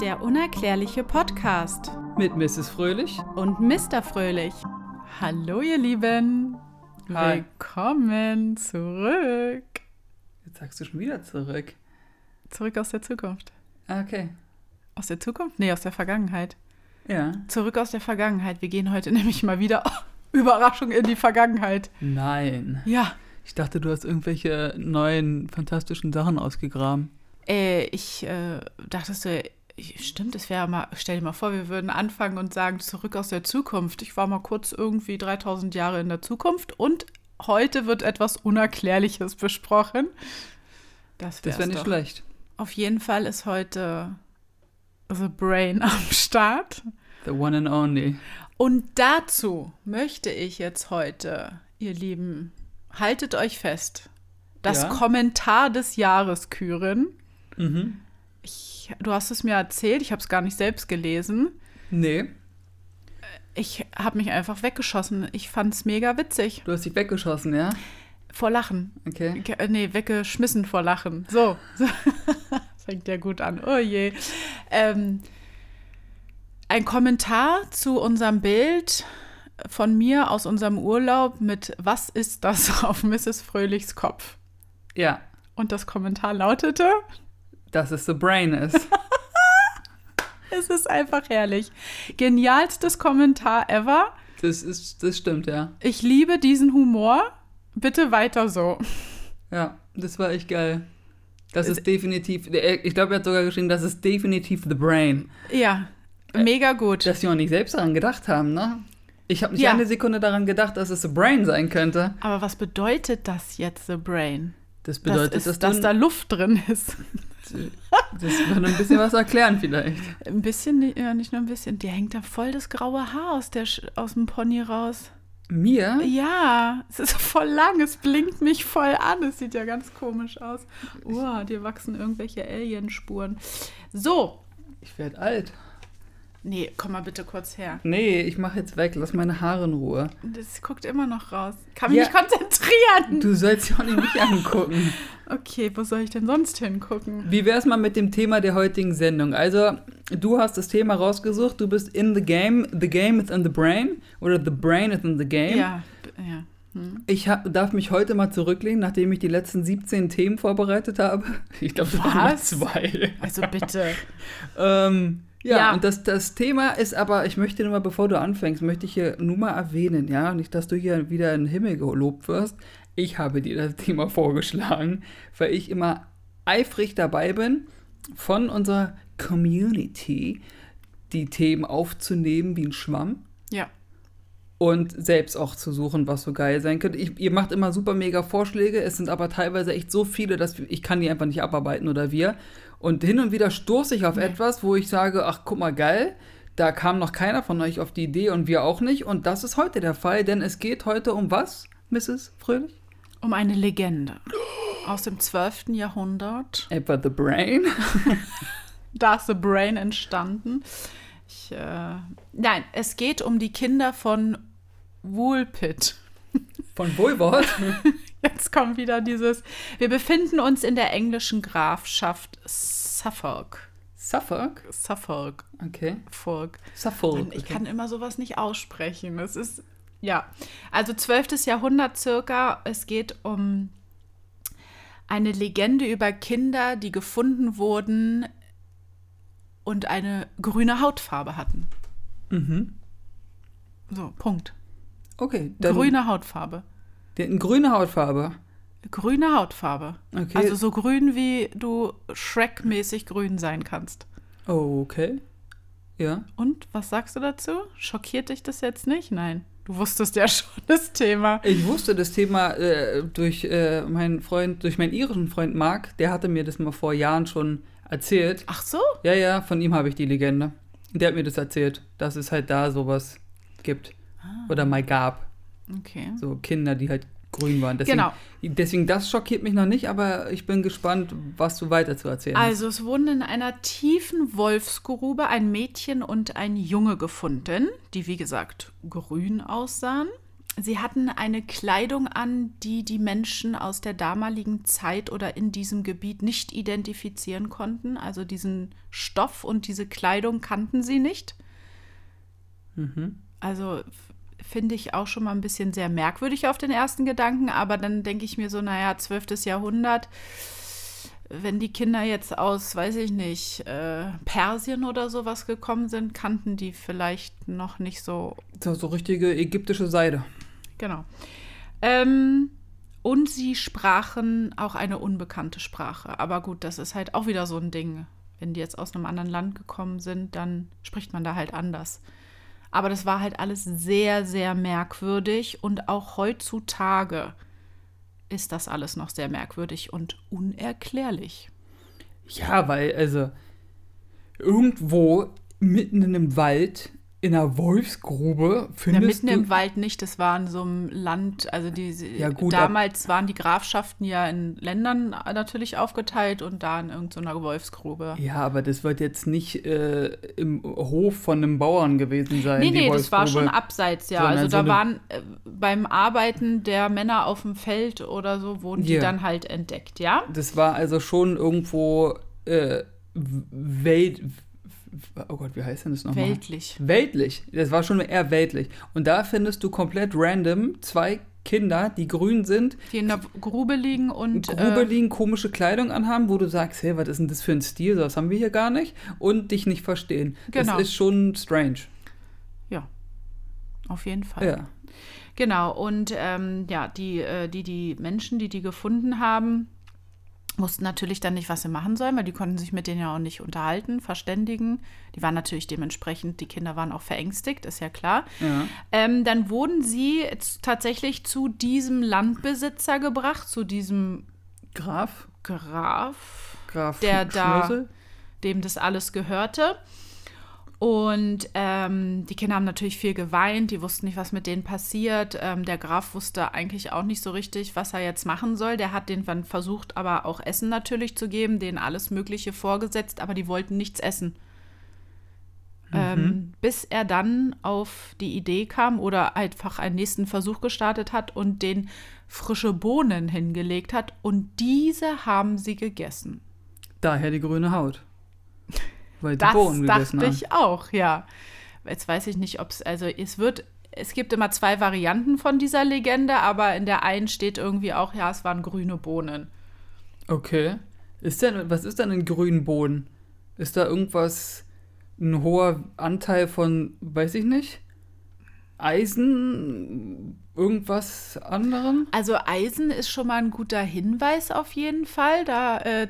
Der unerklärliche Podcast Mit Mrs. Fröhlich. und Mr. Fröhlich. Hallo ihr Lieben. Hi. Willkommen zurück. Jetzt sagst du schon wieder zurück. Zurück aus der Zukunft. Ah, Okay. Aus der Zukunft? Nee, aus der Vergangenheit. Ja. Zurück aus der Vergangenheit. Wir gehen heute nämlich mal wieder Überraschung in die Vergangenheit. Nein. Ja, Ich dachte, du hast irgendwelche neuen fantastischen Sachen ausgegraben. äh, ich äh, dachtest du, stimmt, es wäre mal, stell dir mal vor, wir würden anfangen und sagen, zurück aus der Zukunft. Ich war mal kurz irgendwie 3000 Jahre in der Zukunft und heute wird etwas Unerklärliches besprochen. Das, wäre nicht doch. schlecht. Auf jeden Fall ist heute The Brain am Start. The one and only. Und dazu möchte ich jetzt heute, ihr Lieben, haltet euch fest, das Ja? Kommentar des Jahres küren. Mhm. Ich, du hast es mir erzählt, ich habe es gar nicht selbst gelesen. Nee, Ich habe mich einfach weggeschossen. Ich fand es mega witzig. du hast dich weggeschossen, ja? Vor Lachen. Okay. Äh, Nee, weggeschmissen vor Lachen. So. Das fängt ja gut an. Oh je. Ähm, ein Kommentar zu unserem Bild von mir aus unserem Urlaub mit Was ist das auf Mrs. Fröhlichs Kopf? Ja, Und das Kommentar lautete, dass es The Brain ist. es ist einfach herrlich. Genialstes Kommentar ever. Das, ist, das stimmt, ja. Ich liebe diesen Humor. Bitte weiter so. Ja, das war echt geil. Das ist definitiv, er- ich glaube, er hat sogar geschrieben, das ist definitiv The Brain. Ja, mega gut. Dass die auch nicht selbst daran gedacht haben, ne? Ich habe nicht Ja. eine Sekunde daran gedacht, dass es The Brain sein könnte. Aber was bedeutet das jetzt, The Brain? Das bedeutet, das ist, dass, dass da Luft drin ist. Das würde ein bisschen was erklären vielleicht. Ein bisschen, ja, nicht nur ein bisschen. Dir hängt da voll das graue Haar aus, der, aus dem Pony raus. Mir? Ja, es ist voll lang, es blinkt mich voll an. Es sieht ja ganz komisch aus. Oh, dir wachsen irgendwelche Alienspuren. So, Ich werde alt. nee, komm mal bitte kurz her. Nee, ich mache jetzt weg. Lass meine Haare in Ruhe. Das guckt immer noch raus. Kann mich Ja. nicht konzentrieren. Du sollst ja auch nicht mich angucken. Okay, wo soll ich denn sonst hingucken? Wie wär's mal mit dem Thema der heutigen Sendung? Also, du hast das Thema rausgesucht. Du bist in the game. The game is in the brain. Oder the brain is in the game. Ja, ja. Hm. Ich hab, darf mich heute mal zurücklehnen, nachdem ich die letzten 17 Themen vorbereitet habe. Ich glaube, das waren zwei. Also bitte. Ähm, ja, Ja. und das, das Thema ist aber, ich möchte nur mal, bevor du anfängst, möchte ich hier nur mal erwähnen, ja, nicht, dass du hier wieder in den Himmel gelobt wirst. Ich habe dir das Thema vorgeschlagen, weil ich immer eifrig dabei bin, von unserer Community die Themen aufzunehmen wie ein Schwamm Ja. und selbst auch zu suchen, was so geil sein könnte. Ich, ihr macht immer super mega Vorschläge, es sind aber teilweise echt so viele, dass ich kann die einfach nicht abarbeiten oder wir. Und hin und wieder stoße ich auf Nee. etwas, wo ich sage, ach guck mal geil, da kam noch keiner von euch auf die Idee und wir auch nicht. Und das ist heute der Fall, denn es geht heute um was, Mrs. Fröhlich? Um eine Legende aus dem 12. Jahrhundert. Etwa The Brain. Da ist The Brain entstanden. Ich, äh, nein, es geht um die Kinder von Woolpit. Von Wohlwort. Jetzt kommt wieder dieses. Wir befinden uns in der englischen Grafschaft Suffolk. Suffolk. Suffolk. Okay. Folk. Suffolk. Mann, ich kann immer sowas nicht aussprechen. Es ist, ja. Also 12. Jahrhundert circa. Es geht um eine Legende über Kinder, die gefunden wurden und eine grüne Hautfarbe hatten. Mhm. So, Punkt. Okay. Grüne Hautfarbe. Die hatten grüne Hautfarbe. Grüne Hautfarbe. Okay. Also so grün, wie du Shrek-mäßig grün sein kannst. Okay. Ja. Und was sagst du dazu? Schockiert dich das jetzt nicht? Nein. Du wusstest ja schon das Thema. Ich wusste das Thema äh, durch äh, meinen Freund, durch meinen irischen Freund Marc, der hatte mir das mal vor Jahren schon erzählt. Ach so? Ja, ja, von ihm habe ich die Legende. Der hat mir das erzählt, dass es halt da sowas gibt. Ah. Oder mal gab. Okay. So Kinder, die halt grün waren. Deswegen, Genau. Deswegen, das schockiert mich noch nicht, aber ich bin gespannt, was du weiter zu erzählen hast. Also es wurden in einer tiefen Wolfsgrube ein Mädchen und ein Junge gefunden, die wie gesagt grün aussahen. Sie hatten eine Kleidung an, die die Menschen aus der damaligen Zeit oder in diesem Gebiet nicht identifizieren konnten. Also diesen Stoff und diese Kleidung kannten sie nicht. Mhm. Also finde ich auch schon mal ein bisschen sehr merkwürdig auf den ersten Gedanken, aber dann denke ich mir so, naja, 12. Jahrhundert, wenn die Kinder jetzt aus, weiß ich nicht, äh, Persien oder sowas gekommen sind, kannten die vielleicht noch nicht so. So, so richtige ägyptische Seide. Genau. Ähm, und sie sprachen auch eine unbekannte Sprache. Aber gut, das ist halt auch wieder so ein Ding. Wenn die jetzt aus einem anderen Land gekommen sind, dann spricht man da halt anders. Aber das war halt alles sehr, sehr merkwürdig und auch heutzutage ist das alles noch sehr merkwürdig und unerklärlich. Ja, weil, also, irgendwo mitten in einem Wald in einer Wolfsgrube Ja, findest mitten du. im Wald nicht, das war in so einem Land, also die, Ja, gut, damals waren die Grafschaften ja in Ländern natürlich aufgeteilt und da in irgendeiner Wolfsgrube. ja, aber das wird jetzt nicht äh, im Hof von einem Bauern gewesen sein. Nee, die nee, das war schon abseits, ja. Sondern Also so da eine- waren äh, beim Arbeiten der Männer auf dem Feld oder so, wurden die Ja. dann halt entdeckt, ja? Das war also schon irgendwo äh, Welt. Oh Gott, wie heißt denn das nochmal? Weltlich. Weltlich. Das war schon eher weltlich. Und da findest du komplett random zwei Kinder, die grün sind, Die in der Grube liegen und. Grube äh, liegen, komische Kleidung anhaben, wo du sagst, hey, was ist denn das für ein Stil? Das haben wir hier gar nicht. Und dich nicht verstehen. Genau. Das ist schon strange. ja, auf jeden Fall. Ja. Genau, und ähm, ja, die, äh, die, die Menschen, die die gefunden haben, wussten natürlich dann nicht, was sie machen sollen, weil die konnten sich mit denen ja auch nicht unterhalten, verständigen. Die waren natürlich dementsprechend, die Kinder waren auch verängstigt, ist ja klar. ja. Ähm, dann wurden sie tatsächlich zu diesem Landbesitzer gebracht, zu diesem Graf? Graf, Graf Der da- dem das alles gehörte. Und ähm, die Kinder haben natürlich viel geweint, die wussten nicht, was mit denen passiert. Ähm, der Graf wusste eigentlich auch nicht so richtig, was er jetzt machen soll. Der hat denen dann versucht, aber auch Essen natürlich zu geben, denen alles Mögliche vorgesetzt, aber die wollten nichts essen. Ähm, bis er dann auf die Idee kam oder einfach einen nächsten Versuch gestartet hat und den frische Bohnen hingelegt hat. Und diese haben sie gegessen. Daher die grüne Haut. Weil die Das Bohnen dachte haben. ich auch, ja. Jetzt weiß ich nicht, ob es, also es wird, es gibt immer zwei Varianten von dieser Legende, aber in der einen steht irgendwie auch, ja, es waren grüne Bohnen. Okay. Ist denn, was ist denn in grünen Bohnen? Ist da irgendwas, ein hoher Anteil von, weiß ich nicht, Eisen, irgendwas anderem? Also Eisen ist schon mal ein guter Hinweis auf jeden Fall. Da äh,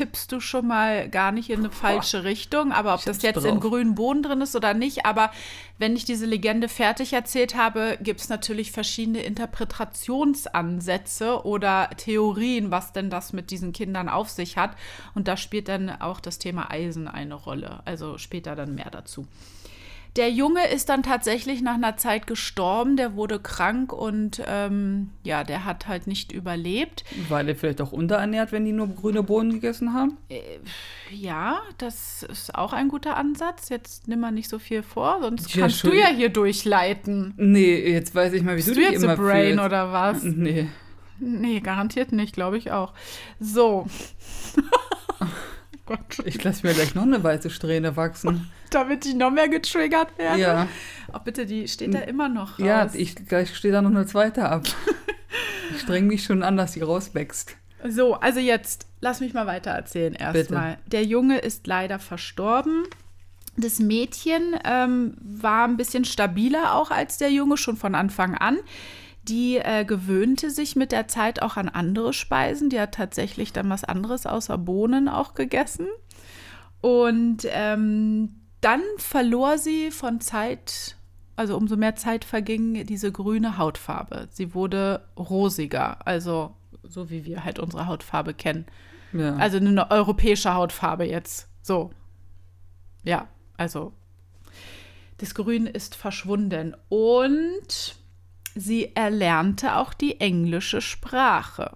tippst du schon mal gar nicht in eine falsche Richtung. Aber ob das jetzt in drauf. grünen Bohnen drin ist oder nicht, aber wenn ich diese Legende fertig erzählt habe, gibt es natürlich verschiedene Interpretationsansätze oder Theorien, was denn das mit diesen Kindern auf sich hat. Und da spielt dann auch das Thema Eisen eine Rolle. Also später dann mehr dazu. Der Junge ist dann tatsächlich nach einer Zeit gestorben, der wurde krank und ähm, ja, der hat halt nicht überlebt. War der vielleicht auch unterernährt, wenn die nur grüne Bohnen gegessen haben? Ja, das ist auch ein guter Ansatz. Jetzt nimm mal nicht so viel vor, sonst Ja, kannst du ja hier durchleiten. Nee, jetzt weiß ich mal, wie Bist du du dich jetzt immer Brain fühlst. oder was? Nee. Nee, garantiert nicht, glaube ich auch. So. Gott, Ich lasse mir gleich noch eine weiße Strähne wachsen. damit ich noch mehr getriggert werde. Ja. Oh, bitte, die steht da immer noch raus. Ja, ich, gleich steht da noch eine zweite ab. ich streng mich schon an, dass die rauswächst. So, also jetzt lass mich mal weiter erzählen erstmal. Der Junge ist leider verstorben. Das Mädchen ähm, war ein bisschen stabiler auch als der Junge schon von Anfang an. Die äh, gewöhnte sich mit der Zeit auch an andere Speisen. Die hat tatsächlich dann was anderes außer Bohnen auch gegessen. Und ähm, dann verlor sie von Zeit, also umso mehr Zeit verging, diese grüne Hautfarbe. Sie wurde rosiger, also so wie wir halt unsere Hautfarbe kennen. Ja. Also eine europäische Hautfarbe jetzt. So. Ja, also das Grün ist verschwunden. Und sie erlernte auch die englische Sprache.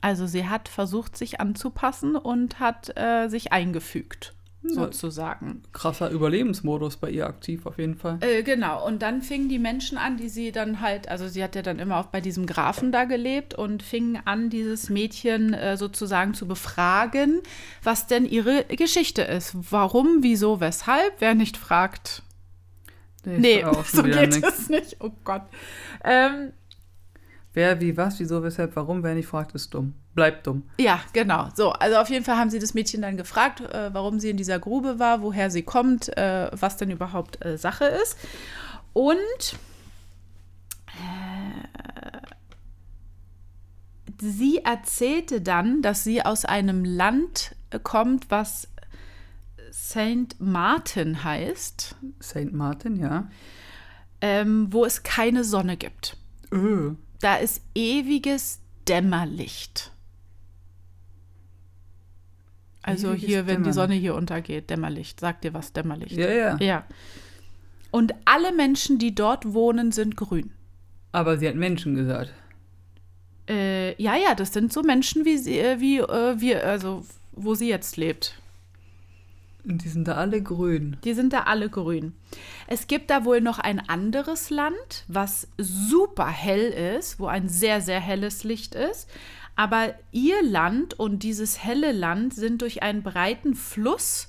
Also sie hat versucht, sich anzupassen und hat äh, sich eingefügt. sozusagen. Krasser Überlebensmodus bei ihr aktiv auf jeden Fall. Äh, genau, und dann fingen die Menschen an, die sie dann halt, also sie hat ja dann immer auch bei diesem Grafen da gelebt und fingen an, dieses Mädchen äh, sozusagen zu befragen, was denn ihre Geschichte ist. Warum, wieso, weshalb? Wer nicht fragt. Nee, so geht nix. es nicht. Oh Gott. Ähm, Wer, wie, was, wieso, weshalb, warum, wer nicht fragt, ist dumm. Bleibt dumm. Ja, genau. So, also auf jeden Fall haben sie das Mädchen dann gefragt, äh, warum sie in dieser Grube war, woher sie kommt, äh, was denn überhaupt äh, Sache ist. Und äh, sie erzählte dann, dass sie aus einem Land kommt, was Saint Martin heißt. Saint Martin, ja. Ähm, wo es keine Sonne gibt. Öh. Da ist ewiges Dämmerlicht. Also ewiges hier, wenn die Sonne hier untergeht, Dämmerlicht. Sagt dir was, Dämmerlicht? Ja, ja. Ja. Und alle Menschen, die dort wohnen, sind grün. Aber sie hat Menschen gesagt. Äh, ja, ja, das sind so Menschen wie sie, äh, wie äh, wir, also wo sie jetzt lebt. Und die sind da alle grün. Die sind da alle grün. Es gibt da wohl noch ein anderes Land, was super hell ist, wo ein sehr, sehr helles Licht ist. Aber ihr Land und dieses helle Land sind durch einen breiten Fluss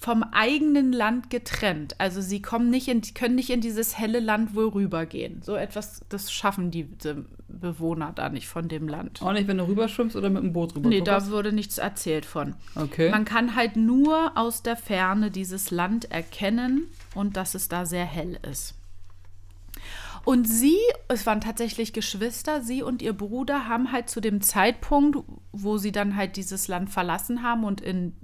vom eigenen Land getrennt. Also sie kommen nicht in, können nicht in dieses helle Land wohl rübergehen. So etwas, das schaffen die, die Bewohner da nicht von dem Land. Auch nicht, wenn du rüberschwimmst oder mit dem Boot rüber? Nee, da wurde nichts erzählt von. Okay. Man kann halt nur aus der Ferne dieses Land erkennen und dass es da sehr hell ist. Und sie, es waren tatsächlich Geschwister, sie und ihr Bruder haben halt zu dem Zeitpunkt, wo sie dann halt dieses Land verlassen haben und in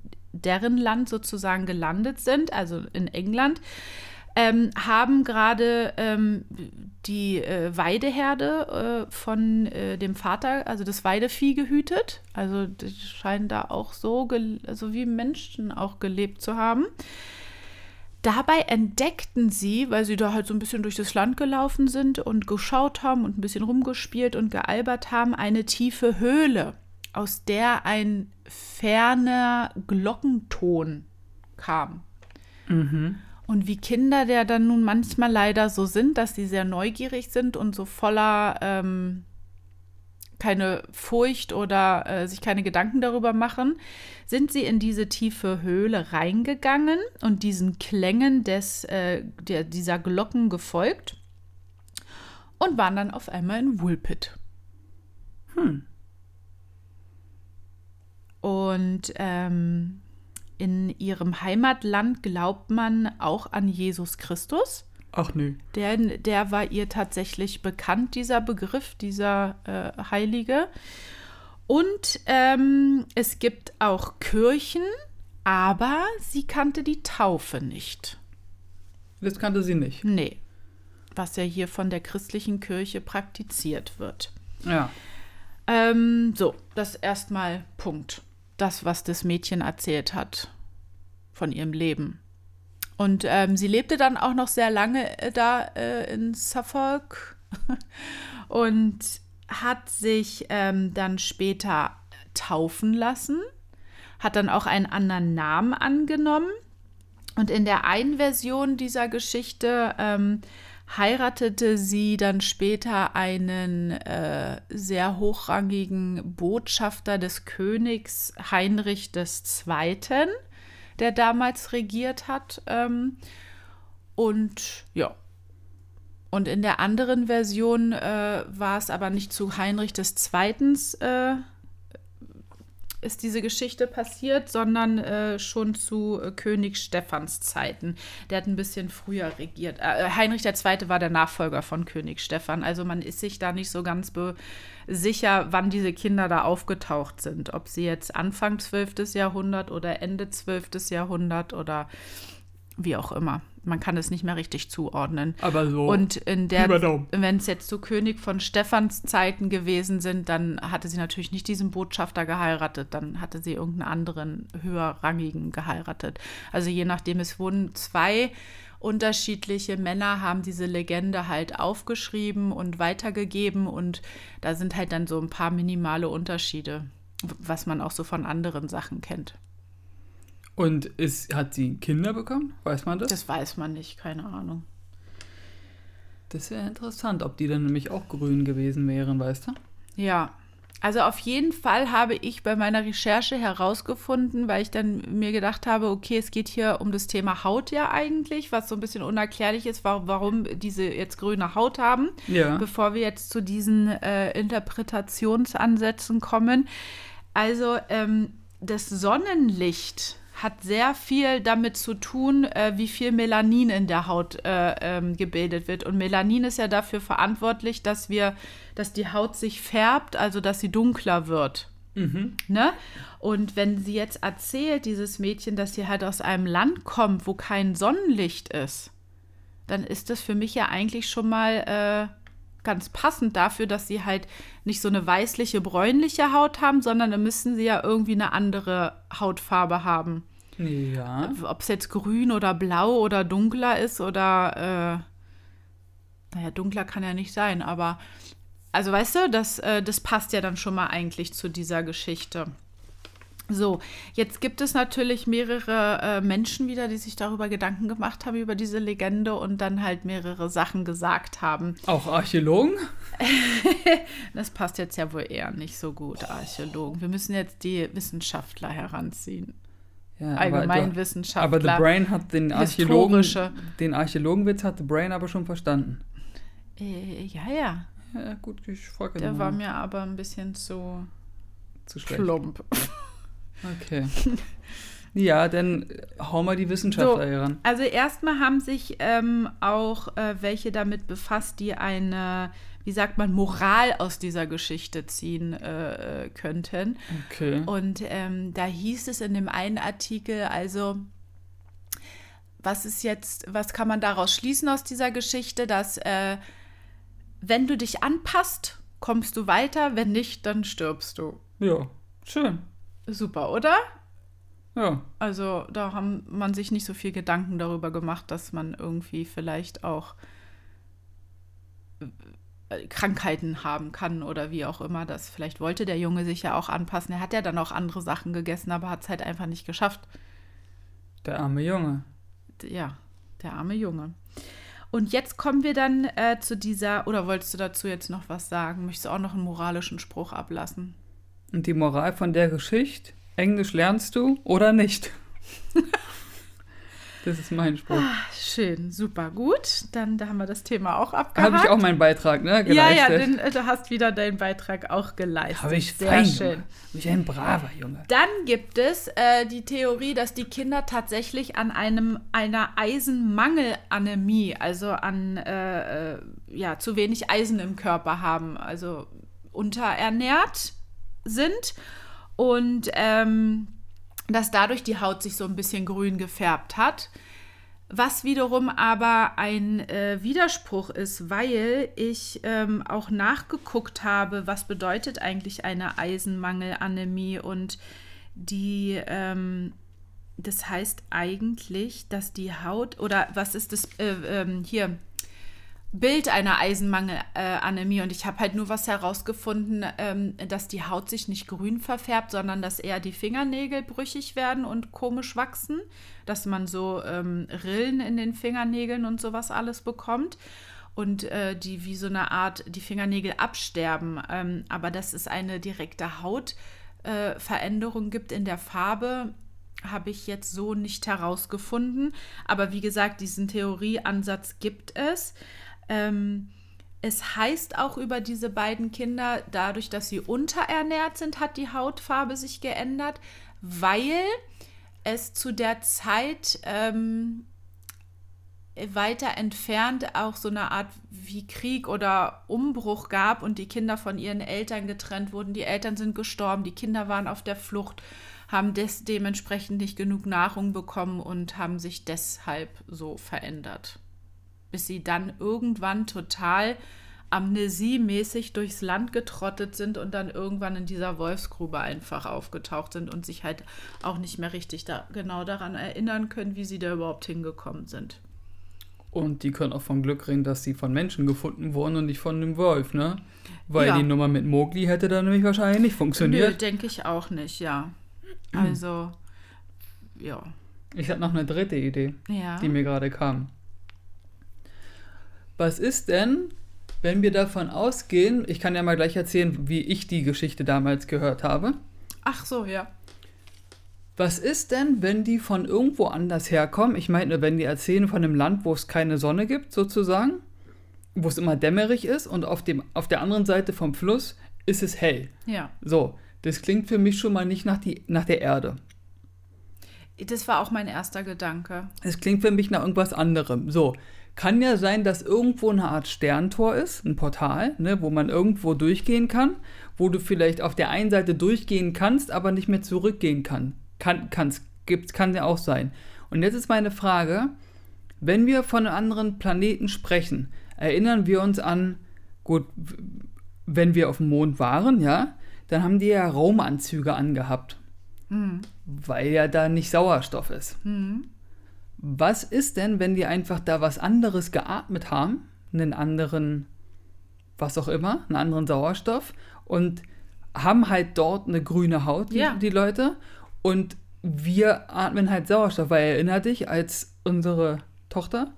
deren Land sozusagen gelandet sind, also in England, ähm, haben gerade ähm, die äh, Weideherde äh, von äh, dem Vater, also das Weidevieh gehütet. Also die scheinen da auch so, also wie Menschen auch gelebt zu haben. Dabei entdeckten sie, weil sie da halt so ein bisschen durch das Land gelaufen sind und geschaut haben und ein bisschen rumgespielt und gealbert haben, eine tiefe Höhle aus der ein ferner Glockenton kam. Mhm. Und wie Kinder der dann nun manchmal leider so sind, dass sie sehr neugierig sind und so voller ähm, keine Furcht oder äh, sich keine Gedanken darüber machen, sind sie in diese tiefe Höhle reingegangen und diesen Klängen des, äh, der, dieser Glocken gefolgt und waren dann auf einmal in Woolpit. Hm. Und ähm, in ihrem Heimatland glaubt man auch an Jesus Christus. Ach nö. Der, der war ihr tatsächlich bekannt, dieser Begriff, dieser äh, Heilige. Und ähm, es gibt auch Kirchen, aber sie kannte die Taufe nicht. Das kannte sie nicht. Nee. Was ja hier von der christlichen Kirche praktiziert wird. Ja. Ähm, so, das erstmal Punkt das, was das Mädchen erzählt hat von ihrem Leben. Und ähm, sie lebte dann auch noch sehr lange äh, da äh, in Suffolk und hat sich ähm, dann später taufen lassen, hat dann auch einen anderen Namen angenommen. Und in der einen Version dieser Geschichte ähm, heiratete sie dann später einen äh, sehr hochrangigen Botschafter des Königs Heinrich II., der damals regiert hat. Ähm, und ja. Und in der anderen Version äh, war es aber nicht zu Heinrich II. Äh, ist diese Geschichte passiert, sondern äh, schon zu äh, König Stephans Zeiten. Der hat ein bisschen früher regiert. Äh, Heinrich II. war der Nachfolger von König Stephan. Also man ist sich da nicht so ganz sicher, wann diese Kinder da aufgetaucht sind. Ob sie jetzt Anfang 12. Jahrhundert oder Ende 12. Jahrhundert oder wie auch immer man kann es nicht mehr richtig zuordnen. Aber so. Und in der, wenn es jetzt zu König von Stephans Zeiten gewesen sind, dann hatte sie natürlich nicht diesen Botschafter geheiratet, dann hatte sie irgendeinen anderen höherrangigen geheiratet. Also je nachdem, es wurden zwei unterschiedliche Männer haben diese Legende halt aufgeschrieben und weitergegeben und da sind halt dann so ein paar minimale Unterschiede, was man auch so von anderen Sachen kennt. Und ist, hat sie Kinder bekommen? Weiß man das? Das weiß man nicht, keine Ahnung. Das wäre interessant, ob die dann nämlich auch grün gewesen wären, weißt du? Ja, also auf jeden Fall habe ich bei meiner Recherche herausgefunden, weil ich dann mir gedacht habe, okay, es geht hier um das Thema Haut ja eigentlich, was so ein bisschen unerklärlich ist, warum, diese jetzt grüne Haut haben. Ja. Bevor wir jetzt zu diesen äh, Interpretationsansätzen kommen. Also ähm, das Sonnenlicht hat sehr viel damit zu tun, äh, wie viel Melanin in der Haut äh, ähm, gebildet wird. Und Melanin ist ja dafür verantwortlich, dass wir, dass die Haut sich färbt, also dass sie dunkler wird. Mhm. Ne? Und wenn sie jetzt erzählt, dieses Mädchen, dass sie halt aus einem Land kommt, wo kein Sonnenlicht ist, dann ist das für mich ja eigentlich schon mal äh, ganz passend dafür, dass sie halt nicht so eine weißliche, bräunliche Haut haben, sondern dann müssen sie ja irgendwie eine andere Hautfarbe haben. Ja. Ob es jetzt grün oder blau oder dunkler ist oder, äh, naja, dunkler kann ja nicht sein, aber, also weißt du, das, äh, das passt ja dann schon mal eigentlich zu dieser Geschichte. So, jetzt gibt es natürlich mehrere äh, Menschen wieder, die sich darüber Gedanken gemacht haben, über diese Legende und dann halt mehrere Sachen gesagt haben. Auch Archäologen? Das passt jetzt ja wohl eher nicht so gut, Archäologen. Wir müssen jetzt die Wissenschaftler heranziehen. Ja, Allgemeinwissenschaftler. Aber The Brain hat den Archäologen, den Archäologenwitz hat The Brain aber schon verstanden. Äh, ja, ja. Ja, gut, ich frage Der war mir aber ein bisschen zu zu schlecht. plump. Okay. ja, dann hau mal die Wissenschaftler So. hier ran. Also erstmal haben sich ähm, auch äh, welche damit befasst, die eine, wie sagt man, Moral aus dieser Geschichte ziehen äh, äh, könnten. Okay. Und ähm, da hieß es in dem einen Artikel, also was ist jetzt, was kann man daraus schließen aus dieser Geschichte, dass äh, wenn du dich anpasst, kommst du weiter, wenn nicht, dann stirbst du. Ja, schön. Super, oder? Ja. Also da haben man sich nicht so viel Gedanken darüber gemacht, dass man irgendwie vielleicht auch äh, Krankheiten haben kann oder wie auch immer. Das vielleicht wollte der Junge sich ja auch anpassen. Er hat ja dann auch andere Sachen gegessen, aber hat es halt einfach nicht geschafft. Der arme Junge. Ja, der arme Junge. Und jetzt kommen wir dann äh, zu dieser, oder wolltest du dazu jetzt noch was sagen? Möchtest du auch noch einen moralischen Spruch ablassen? Und die Moral von der Geschichte? Englisch lernst du oder nicht? das ist mein Spruch. Schön, super, gut. Dann da haben wir das Thema auch abgehakt. Habe ich auch meinen Beitrag, ne? Ja, ja, geleistet? denn, äh, du hast wieder deinen Beitrag auch geleistet. Habe ich Sehr fein schön. Bin ich ein braver Junge. Dann gibt es äh, die Theorie, dass die Kinder tatsächlich an einem einer Eisenmangelanämie, also an äh, äh, ja zu wenig Eisen im Körper haben, also unterernährt sind und ähm, dass dadurch die Haut sich so ein bisschen grün gefärbt hat. Was wiederum aber ein äh, Widerspruch ist, weil ich ähm, auch nachgeguckt habe, was bedeutet eigentlich eine Eisenmangelanämie und die, ähm, das heißt eigentlich, dass die Haut oder was ist das äh, ähm, hier Bild einer Eisenmangelanämie und ich habe halt nur was herausgefunden, ähm, dass die Haut sich nicht grün verfärbt, sondern dass eher die Fingernägel brüchig werden und komisch wachsen, dass man so ähm, Rillen in den Fingernägeln und sowas alles bekommt und äh, die wie so eine Art die Fingernägel absterben, ähm, aber dass es eine direkte Hautveränderung äh, gibt in der Farbe, habe ich jetzt so nicht herausgefunden. Aber wie gesagt, diesen Theorieansatz gibt es. Ähm, es heißt auch über diese beiden Kinder, dadurch, dass sie unterernährt sind, hat die Hautfarbe sich geändert, weil es zu der Zeit ähm, weiter entfernt auch so eine Art wie Krieg oder Umbruch gab und die Kinder von ihren Eltern getrennt wurden. Die Eltern sind gestorben, die Kinder waren auf der Flucht, haben des dementsprechend nicht genug Nahrung bekommen und haben sich deshalb so verändert. Bis sie dann irgendwann total amnesiemäßig durchs Land getrottet sind und dann irgendwann in dieser Wolfsgrube einfach aufgetaucht sind und sich halt auch nicht mehr richtig da, genau daran erinnern können, wie sie da überhaupt hingekommen sind. Und die können auch von Glück reden, dass sie von Menschen gefunden wurden und nicht von einem Wolf, ne? Weil Ja. die Nummer mit Mowgli hätte dann nämlich wahrscheinlich nicht Nö, funktioniert. denke ich auch nicht, ja. Also, ja. Ich habe noch eine dritte Idee, Ja. die mir gerade kam. Was ist denn, wenn wir davon ausgehen, ich kann ja mal gleich erzählen, wie ich die Geschichte damals gehört habe. Ach so, ja. Was ist denn, wenn die von irgendwo anders herkommen? Ich meine, wenn die erzählen von einem Land, wo es keine Sonne gibt, sozusagen, wo es immer dämmerig ist und auf, dem, auf der anderen Seite vom Fluss ist es hell. Ja. So, das klingt für mich schon mal nicht nach, die, nach der Erde. Das war auch mein erster Gedanke. Es klingt für mich nach irgendwas anderem. So, kann ja sein, dass irgendwo eine Art Sterntor ist, ein Portal, ne, wo man irgendwo durchgehen kann, wo du vielleicht auf der einen Seite durchgehen kannst, aber nicht mehr zurückgehen kann. Kann, kann's, gibt's, kann ja auch sein. Und jetzt ist meine Frage, wenn wir von einem anderen Planeten sprechen, erinnern wir uns an, gut, wenn wir auf dem Mond waren, ja, dann haben die ja Raumanzüge angehabt, weil ja da nicht Sauerstoff ist. Was ist denn, wenn die einfach da was anderes geatmet haben, einen anderen, was auch immer, einen anderen Sauerstoff und haben halt dort eine grüne Haut, die, Ja. die Leute, und wir atmen halt Sauerstoff, weil erinner dich, als unsere Tochter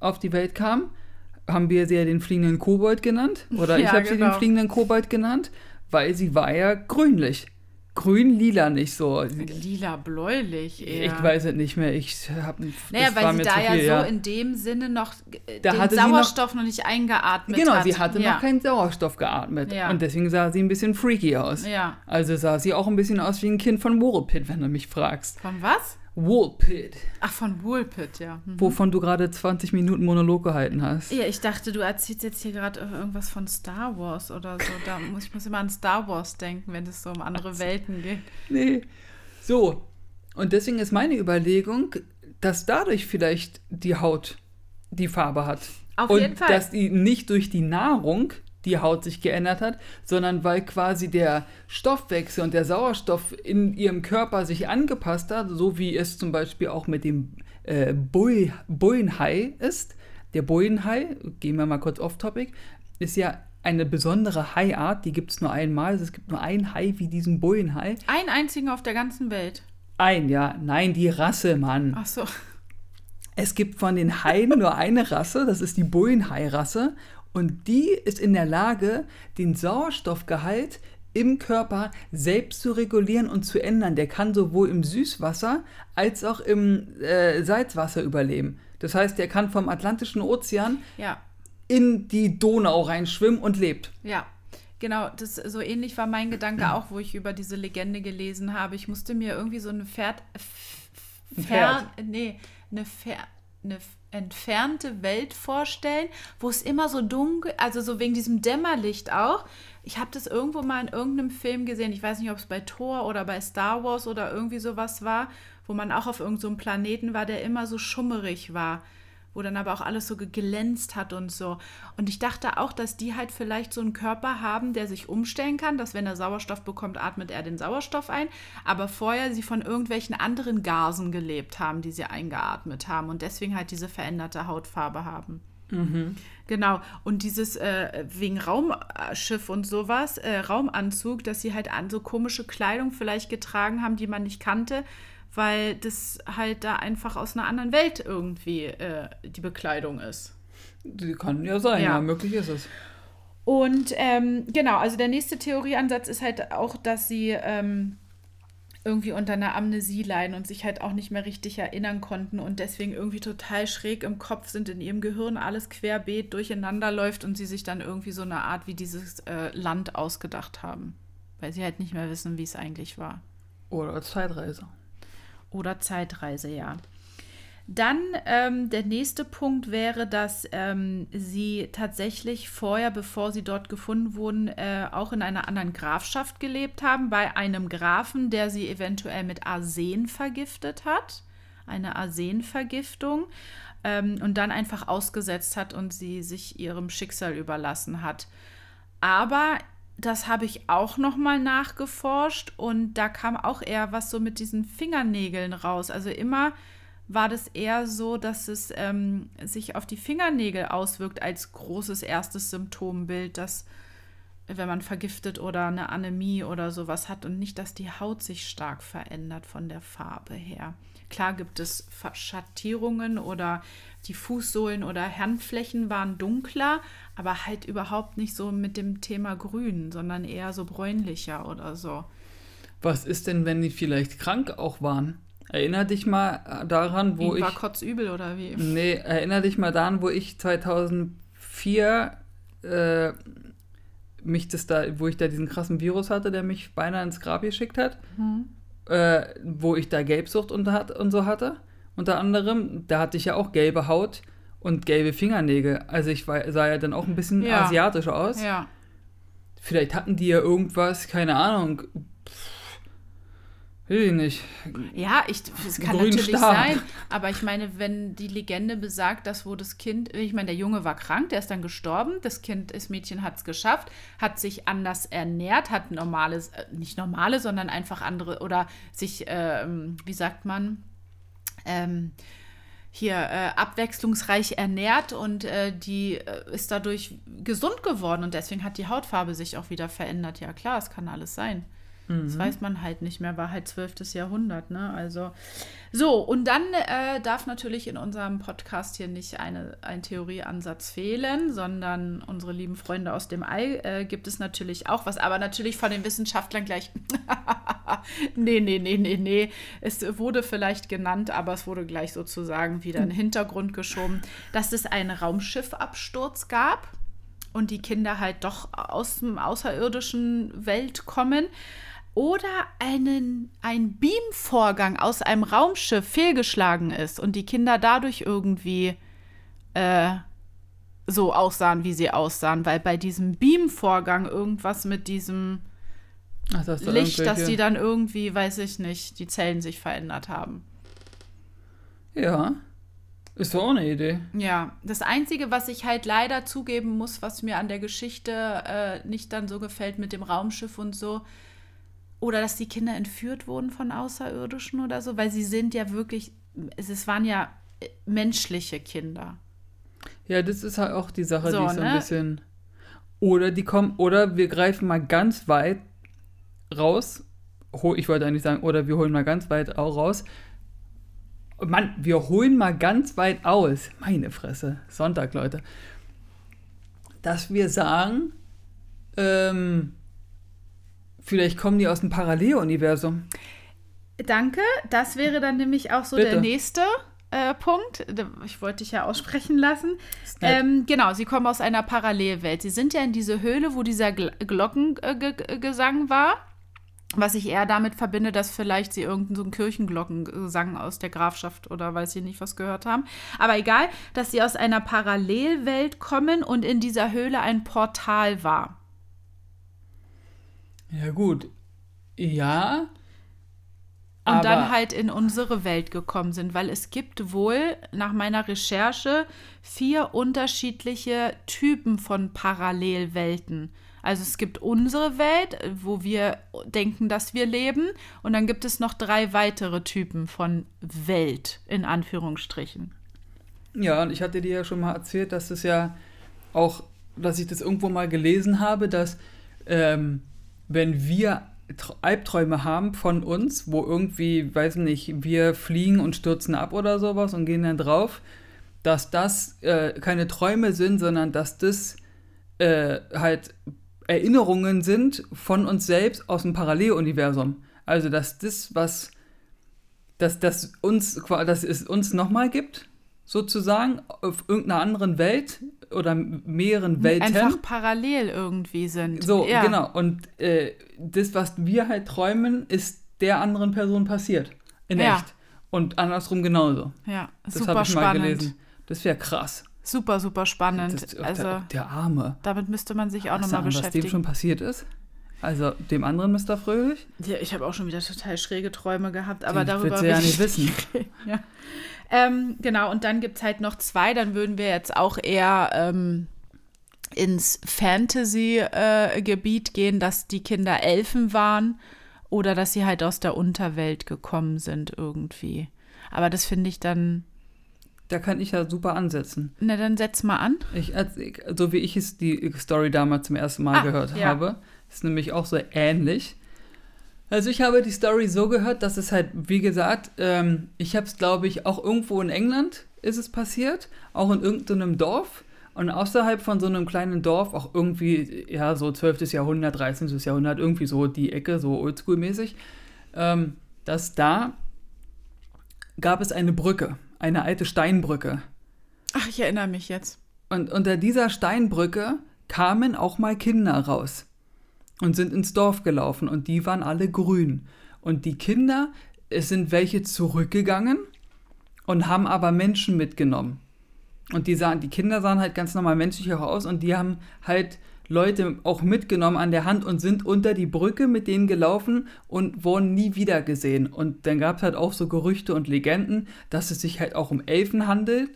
auf die Welt kam, haben wir sie ja den fliegenden Kobold genannt, oder ich Ja, habe sie den genau. fliegenden Kobold genannt, weil sie war ja grünlich. Grün-lila nicht so. Lila, bläulich eher. Ich weiß es nicht mehr. Ich habe. Naja, weil sie da ja so in dem Sinne noch äh, Da den hatte sie noch- Sauerstoff noch, nicht eingeatmet Genau, hat. sie hatte ja. noch keinen Sauerstoff geatmet. Ja. Und deswegen sah sie ein bisschen freaky aus. Ja. Also sah sie auch ein bisschen aus wie ein Kind von Woolpit, wenn du mich fragst. Von was? Woolpit, Ach, von Woolpit, ja. Hm. wovon du gerade 20 Minuten Monolog gehalten hast. Ja, ich dachte, du erzählst jetzt hier gerade irgendwas von Star Wars oder so. Da muss ich muss immer an Star Wars denken, wenn es so um andere Welten geht. Nee. So. Und deswegen ist meine Überlegung, dass dadurch vielleicht die Haut die Farbe hat. Auf und jeden Fall. dass die nicht durch die Nahrung die Haut sich geändert hat, sondern weil quasi der Stoffwechsel und der Sauerstoff in ihrem Körper sich angepasst hat, so wie es zum Beispiel auch mit dem äh, Bullenhai ist. Der Bullenhai, gehen wir mal kurz off-topic, ist ja eine besondere Haiart, die gibt es nur einmal. Es gibt nur einen Hai wie diesen Bullenhai. Einen einzigen auf der ganzen Welt. Ein, ja, nein, die Rasse, Mann. Ach so. Es gibt von den Haien nur eine Rasse, das ist die Bullenhai-Rasse. Und die ist in der Lage, den Sauerstoffgehalt im Körper selbst zu regulieren und zu ändern. Der kann sowohl im Süßwasser als auch im äh, Salzwasser überleben. Das heißt, der kann vom Atlantischen Ozean Ja, in die Donau reinschwimmen und lebt. ja. Genau, das so ähnlich war mein Gedanke auch, wo ich über diese Legende gelesen habe. Ich musste mir irgendwie so eine Pferd, Ein fern, nee, eine, fer, eine f- entfernte Welt vorstellen, wo es immer so dunkel, also so wegen diesem Dämmerlicht auch. Ich habe das irgendwo mal in irgendeinem Film gesehen. Ich weiß nicht, ob es bei Thor oder bei Star Wars oder irgendwie sowas war, wo man auch auf irgendeinem so Planeten war, der immer so schummerig war wo dann aber auch alles so geglänzt hat und so. Und ich dachte auch, dass die halt vielleicht so einen Körper haben, der sich umstellen kann, dass wenn er Sauerstoff bekommt, atmet er den Sauerstoff ein, aber vorher sie von irgendwelchen anderen Gasen gelebt haben, die sie eingeatmet haben und deswegen halt diese veränderte Hautfarbe haben. Genau. Und dieses äh, wegen Raumschiff und sowas, äh, Raumanzug, dass sie halt an so komische Kleidung vielleicht getragen haben, die man nicht kannte, weil das halt da einfach aus einer anderen Welt irgendwie äh, die Bekleidung ist. Die kann ja sein, Ja. ja, möglich ist es. Und ähm, genau, also der nächste Theorieansatz ist halt auch, dass sie ähm, irgendwie unter einer Amnesie leiden und sich halt auch nicht mehr richtig erinnern konnten und deswegen irgendwie total schräg im Kopf sind, in ihrem Gehirn alles querbeet durcheinander läuft und sie sich dann irgendwie so eine Art wie dieses äh, Land ausgedacht haben. Weil sie halt nicht mehr wissen, wie es eigentlich war. Oder Zeitreise. Oder Zeitreise, ja. Dann ähm, der nächste Punkt wäre, dass ähm, sie tatsächlich vorher, bevor sie dort gefunden wurden, äh, auch in einer anderen Grafschaft gelebt haben, bei einem Grafen, der sie eventuell mit Arsen vergiftet hat. Eine Arsenvergiftung. Ähm, und dann einfach ausgesetzt hat und sie sich ihrem Schicksal überlassen hat. Aber das habe ich auch noch mal nachgeforscht und da kam auch eher was so mit diesen Fingernägeln raus. Also immer war das eher so, dass es ähm, sich auf die Fingernägel auswirkt als großes erstes Symptombild, dass wenn man vergiftet oder eine Anämie oder sowas hat und nicht, dass die Haut sich stark verändert von der Farbe her. Klar gibt es Schattierungen oder die Fußsohlen oder Handflächen waren dunkler, aber halt überhaupt nicht so mit dem Thema grün, sondern eher so bräunlicher oder so. Was ist denn, wenn die vielleicht krank auch waren? Erinner dich mal daran, wo ich. War kotzübel oder wie? Nee, erinner dich mal daran, wo ich 2004 äh, mich das da, wo ich da diesen krassen Virus hatte, der mich beinahe ins Grab geschickt hat, Hm. äh, wo ich da Gelbsucht hat, und so hatte. Unter anderem, da hatte ich ja auch gelbe Haut und gelbe Fingernägel. Also ich war, sah ja dann auch ein bisschen Ja. asiatisch aus. Ja. Vielleicht hatten die ja irgendwas, keine Ahnung. Will ich nicht. Ja, ich, das kann Grünen natürlich Stab. sein. Aber ich meine, wenn die Legende besagt, dass wo das Kind, ich meine, der Junge war krank, der ist dann gestorben, das Kind, das Mädchen hat es geschafft, hat sich anders ernährt, hat normales, äh, nicht normale, sondern einfach andere, oder sich, ähm, wie sagt man, ähm, hier äh, abwechslungsreich ernährt und äh, die äh, ist dadurch gesund geworden und deswegen hat die Hautfarbe sich auch wieder verändert. Ja klar, es kann alles sein. Das weiß man halt nicht mehr, war halt 12. Jahrhundert, ne? Also so, und dann äh, darf natürlich in unserem Podcast hier nicht eine, ein Theorieansatz fehlen, sondern unsere lieben Freunde aus dem All äh, gibt es natürlich auch was, aber natürlich von den Wissenschaftlern gleich. nee, nee, nee, nee, nee. Es wurde vielleicht genannt, aber es wurde gleich sozusagen wieder in den Hintergrund geschoben, dass es einen Raumschiffabsturz gab und die Kinder halt doch aus dem außerirdischen Welt kommen oder einen, ein Beamvorgang aus einem Raumschiff fehlgeschlagen ist und die Kinder dadurch irgendwie äh, so aussahen, wie sie aussahen, weil bei diesem Beamvorgang irgendwas mit diesem Ach, das Licht, dass die dann irgendwie, weiß ich nicht, die Zellen sich verändert haben. Ja. Ist doch auch eine Idee. Ja, das Einzige, was ich halt leider zugeben muss, was mir an der Geschichte äh, nicht dann so gefällt mit dem Raumschiff und so, oder dass die Kinder entführt wurden von Außerirdischen oder so, weil sie sind ja wirklich, es, es waren ja äh, menschliche Kinder. Ja, das ist halt auch die Sache, So, die ist so ein ne? bisschen. Oder die kommen, oder wir greifen mal ganz weit raus. Ich wollte eigentlich sagen, oder wir holen mal ganz weit auch raus. Mann, wir holen mal ganz weit aus. Meine Fresse. Sonntag, Leute. Dass wir sagen, ähm, vielleicht kommen die aus dem Paralleluniversum. Danke, das wäre dann nämlich auch so Bitte. der nächste äh, Punkt. Ich wollte dich ja aussprechen lassen. Ähm, genau, sie kommen aus einer Parallelwelt. Sie sind ja in diese Höhle, wo dieser Gl Glockengesang war. Was ich eher damit verbinde, dass vielleicht sie irgendeinen so Kirchenglockengesang aus der Grafschaft oder weiß ich nicht was gehört haben. Aber egal, dass sie aus einer Parallelwelt kommen und in dieser Höhle ein Portal war. Ja, gut. Ja. und dann halt in unsere Welt gekommen sind, weil es gibt wohl nach meiner Recherche vier unterschiedliche Typen von Parallelwelten. Also es gibt unsere Welt, wo wir denken, dass wir leben, und dann gibt es noch drei weitere Typen von Welt in Anführungsstrichen. Ja, und ich hatte dir ja schon mal erzählt, dass es ja auch, dass ich das irgendwo mal gelesen habe, dass ähm, wenn wir Tr- Albträume haben von uns, wo irgendwie, weiß nicht, wir fliegen und stürzen ab oder sowas und gehen dann drauf, dass das äh, keine Träume sind, sondern dass das äh, halt Erinnerungen sind von uns selbst aus dem Paralleluniversum. Also dass das, was dass das uns dass es uns nochmal gibt, sozusagen, auf irgendeiner anderen Welt oder mehreren Welten. Einfach parallel irgendwie sind. So, ja. genau. Und äh, das, was wir halt träumen, ist der anderen Person passiert. In Ja. echt. Und andersrum genauso. Ja, Das super habe ich mal spannend. gelesen. Das wäre krass. Super, super spannend. Das, also, der, der Arme. damit müsste man sich auch nochmal Ahnung, was dem beschäftigen. schon passiert ist? Also dem anderen Mr. Fröhlich? Ja, ich habe auch schon wieder total schräge Träume gehabt, aber Den darüber ja will ich nicht wissen. ja. Ähm, genau, und dann gibt es halt noch zwei, dann würden wir jetzt auch eher ähm, ins Fantasy-Gebiet gehen, dass die Kinder Elfen waren oder dass sie halt aus der Unterwelt gekommen sind irgendwie. Aber das finde ich dann da kann ich ja super ansetzen. Na, dann setz mal an. Ich, so wie ich es die Story damals zum ersten Mal ah, gehört ja. habe, ist nämlich auch so ähnlich. Also ich habe die Story so gehört, dass es halt, wie gesagt, ähm, ich habe es, glaube ich, auch irgendwo in England ist es passiert, auch in irgendeinem Dorf. Und außerhalb von so einem kleinen Dorf, auch irgendwie, ja, so 12. Jahrhundert, 13. Jahrhundert, irgendwie so die Ecke, so oldschool-mäßig, ähm, dass da gab es eine Brücke, eine alte Steinbrücke. Ach, ich erinnere mich jetzt. Und unter dieser Steinbrücke kamen auch mal Kinder raus und sind ins Dorf gelaufen und die waren alle grün. Und die Kinder, es sind welche zurückgegangen und haben aber Menschen mitgenommen. Und die sahen, die Kinder sahen halt ganz normal menschlich aus und die haben halt Leute auch mitgenommen an der Hand und sind unter die Brücke mit denen gelaufen und wurden nie wieder gesehen. Und dann gab es halt auch so Gerüchte und Legenden, dass es sich halt auch um Elfen handelt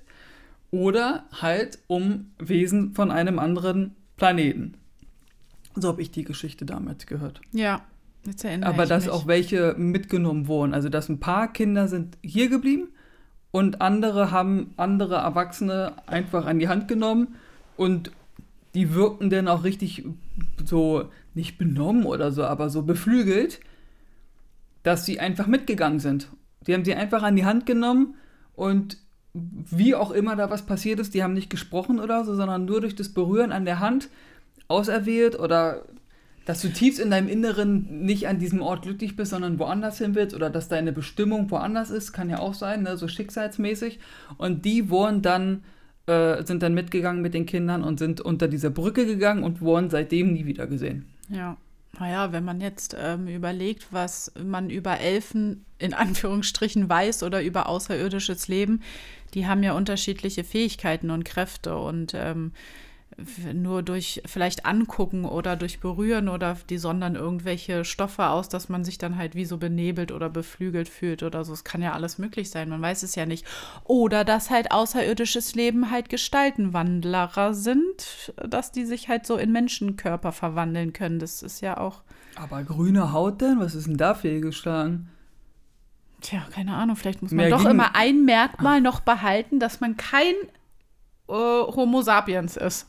oder halt um Wesen von einem anderen Planeten. So habe ich die Geschichte damals gehört. Ja, jetzt erinnere Aber ich dass mich. auch welche mitgenommen wurden. Also dass ein paar Kinder sind hier geblieben und andere haben andere Erwachsene einfach an die Hand genommen und die wirkten dann auch richtig so, nicht benommen oder so, aber so beflügelt, dass sie einfach mitgegangen sind. Die haben sie einfach an die Hand genommen und wie auch immer da was passiert ist, die haben nicht gesprochen oder so, sondern nur durch das Berühren an der Hand auserwählt oder dass du tiefst in deinem Inneren nicht an diesem Ort glücklich bist, sondern woanders hin willst oder dass deine Bestimmung woanders ist, kann ja auch sein, ne? so schicksalsmäßig. Und die wurden dann, äh, sind dann mitgegangen mit den Kindern und sind unter dieser Brücke gegangen und wurden seitdem nie wieder gesehen. Ja. Naja, wenn man jetzt ähm, überlegt, was man über Elfen in Anführungsstrichen weiß oder über außerirdisches Leben, die haben ja unterschiedliche Fähigkeiten und Kräfte und ähm, nur durch vielleicht angucken oder durch berühren oder die sondern irgendwelche Stoffe aus, dass man sich dann halt wie so benebelt oder beflügelt fühlt oder so. Es kann ja alles möglich sein, man weiß es ja nicht. Oder dass halt außerirdisches Leben halt Gestaltenwandlerer sind, dass die sich halt so in Menschenkörper verwandeln können. Das ist ja auch. Aber grüne Haut denn? Was ist denn da fehlgeschlagen? Tja, keine Ahnung, vielleicht muss man Mehr doch immer ein Merkmal noch behalten, dass man kein äh, Homo sapiens ist.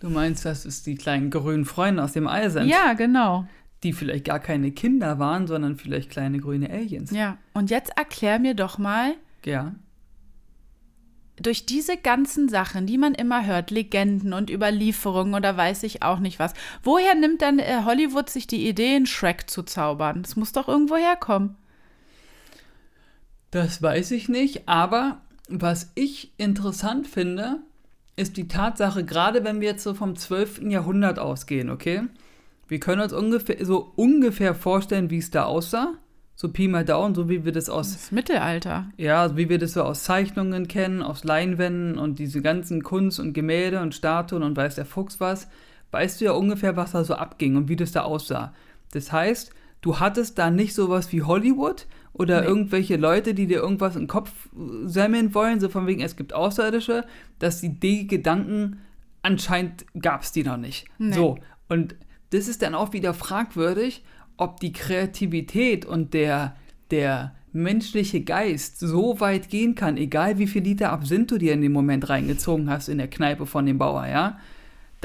Du meinst, dass es die kleinen grünen Freunde aus dem All sind? Ja, genau. Die vielleicht gar keine Kinder waren, sondern vielleicht kleine grüne Aliens. Ja, und jetzt erklär mir doch mal. Ja. Durch diese ganzen Sachen, die man immer hört, Legenden und Überlieferungen oder weiß ich auch nicht was, woher nimmt dann äh, Hollywood sich die Idee, einen Shrek zu zaubern? Das muss doch irgendwo herkommen. Das weiß ich nicht, aber was ich interessant finde, ist die Tatsache, gerade wenn wir jetzt so vom 12. Jahrhundert ausgehen, okay? Wir können uns ungefähr, so ungefähr vorstellen, wie es da aussah. So Pi mal Daumen, so wie wir das aus. Das Mittelalter. Ja, wie wir das so aus Zeichnungen kennen, aus Leinwänden und diese ganzen Kunst und Gemälde und Statuen und weiß der Fuchs was. Weißt du ja ungefähr, was da so abging und wie das da aussah. Das heißt, du hattest da nicht sowas wie Hollywood oder nee. irgendwelche Leute, die dir irgendwas in den Kopf semmeln wollen, so von wegen, es gibt Außerirdische, dass die, die Gedanken anscheinend gab es die noch nicht. Nee. So, und das ist dann auch wieder fragwürdig, ob die Kreativität und der, der menschliche Geist so weit gehen kann, egal wie viel Liter Absinth du dir in dem Moment reingezogen hast in der Kneipe von dem Bauer, ja,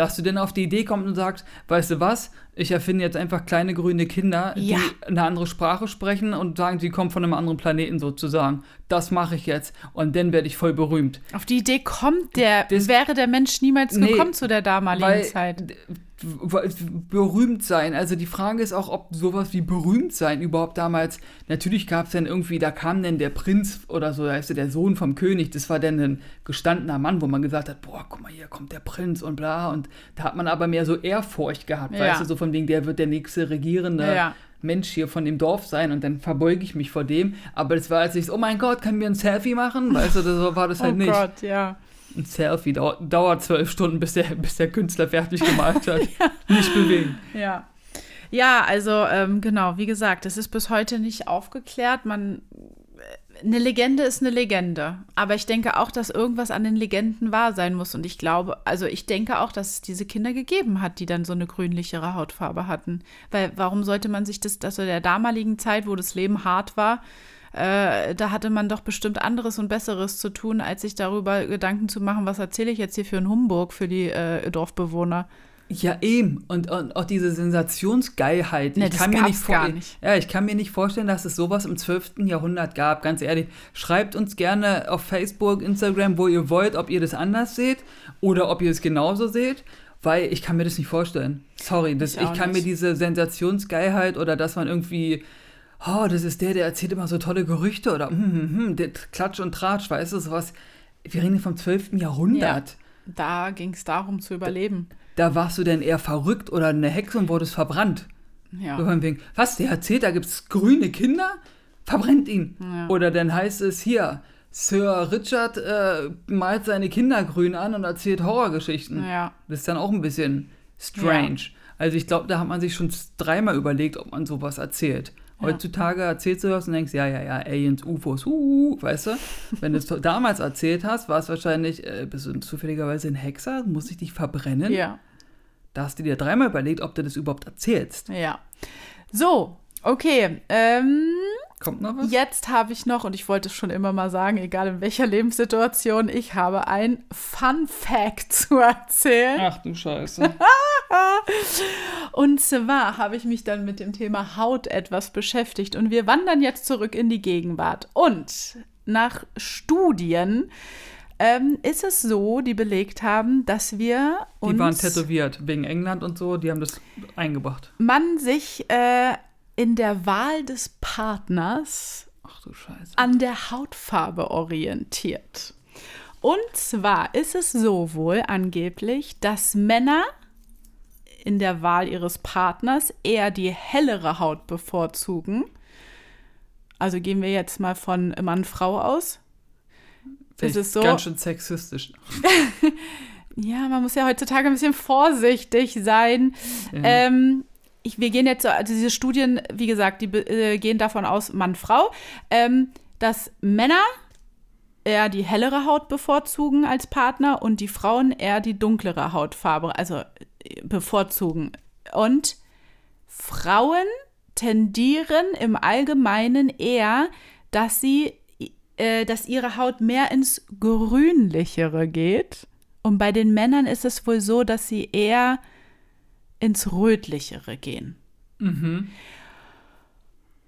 dass du dann auf die Idee kommst und sagst, weißt du was, ich erfinde jetzt einfach kleine grüne Kinder, ja. die eine andere Sprache sprechen und sagen, sie kommen von einem anderen Planeten sozusagen. Das mache ich jetzt und dann werde ich voll berühmt. Auf die Idee kommt der, das, wäre der Mensch niemals nee, gekommen zu der damaligen Zeit berühmt sein. Also die Frage ist auch, ob sowas wie berühmt sein überhaupt damals. Natürlich gab es dann irgendwie, da kam dann der Prinz oder so, da ist der Sohn vom König. Das war dann ein gestandener Mann, wo man gesagt hat, boah, guck mal, hier kommt der Prinz und bla. Und da hat man aber mehr so Ehrfurcht gehabt, ja. weißt du, so von wegen, der wird der nächste regierende. Ja. Mensch hier von dem Dorf sein und dann verbeuge ich mich vor dem. Aber das war jetzt nicht so, oh mein Gott, können wir ein Selfie machen? Weißt du, so war das halt oh nicht. Oh Gott, ja ein Selfie dauert, dauert zwölf Stunden, bis der, bis der Künstler fertig gemalt hat. ja. Nicht bewegen. Ja. Ja, also ähm, genau, wie gesagt, es ist bis heute nicht aufgeklärt. Man, äh, eine Legende ist eine Legende. Aber ich denke auch, dass irgendwas an den Legenden wahr sein muss. Und ich glaube, also ich denke auch, dass es diese Kinder gegeben hat, die dann so eine grünlichere Hautfarbe hatten. Weil warum sollte man sich das, das also der damaligen Zeit, wo das Leben hart war, äh, da hatte man doch bestimmt anderes und Besseres zu tun, als sich darüber Gedanken zu machen, was erzähle ich jetzt hier für einen Humbug für die äh, Dorfbewohner. Ja, eben. Und, und auch diese Sensationsgeilheit. Nee, ich das kann mir nicht vor- gar nicht. Ja, ich kann mir nicht vorstellen, dass es sowas im 12. Jahrhundert gab. Ganz ehrlich, schreibt uns gerne auf Facebook, Instagram, wo ihr wollt, ob ihr das anders seht oder ob ihr es genauso seht. Weil ich kann mir das nicht vorstellen. Sorry, das, Ich ich, kann nicht. mir diese Sensationsgeilheit oder dass man irgendwie, oh, das ist der, der erzählt immer so tolle Gerüchte oder hm, hm, der Klatsch und Tratsch, weißt du, sowas. Wir reden vom 12. Jahrhundert. Da ging es darum zu überleben. Da warst du denn eher verrückt oder eine Hexe und wurdest verbrannt. So Ja. von wegen, was, der erzählt, da gibt es grüne Kinder? Verbrennt ihn. Ja. Oder dann heißt es hier, Sir Richard äh, malt seine Kinder grün an und erzählt Horrorgeschichten. Ja. Das ist dann auch ein bisschen strange. Also ich glaube, da hat man sich schon dreimal überlegt, ob man sowas erzählt. Heutzutage erzählst du das und denkst, ja, ja, ja, Aliens, UFOs, uh, weißt du? Wenn du es damals erzählt hast, war es wahrscheinlich, äh, bist du zufälligerweise ein Hexer, muss ich dich verbrennen? Ja. Da hast du dir dreimal überlegt, ob du das überhaupt erzählst. Ja. So, okay. Ähm, Kommt noch was? jetzt habe ich noch, und ich wollte es schon immer mal sagen, egal in welcher Lebenssituation, ich habe ein Fun Fact zu erzählen. Ach du Scheiße. Und zwar habe ich mich dann mit dem Thema Haut etwas beschäftigt und wir wandern jetzt zurück in die Gegenwart. Und nach Studien ähm, ist es so, die belegt haben, dass wir uns Die waren tätowiert wegen England und so, die haben das eingebracht. man sich äh, in der Wahl des Partners an der Hautfarbe orientiert. Und zwar ist es so wohl angeblich, dass Männer in der Wahl ihres Partners eher die hellere Haut bevorzugen. Also gehen wir jetzt mal von Mann-Frau aus. Ist es so? Ganz schön sexistisch. Ja, man muss ja heutzutage ein bisschen vorsichtig sein. Ja. Ähm, ich, wir gehen jetzt, so- also diese Studien, wie gesagt, die äh, gehen davon aus, Mann, Frau, ähm, dass Männer eher die hellere Haut bevorzugen als Partner und die Frauen eher die dunklere Hautfarbe, also äh, bevorzugen. Und Frauen tendieren im Allgemeinen eher, dass sie, äh, dass ihre Haut mehr ins Grünlichere geht. Und bei den Männern ist es wohl so, dass sie eher ins Rötlichere gehen. Mhm.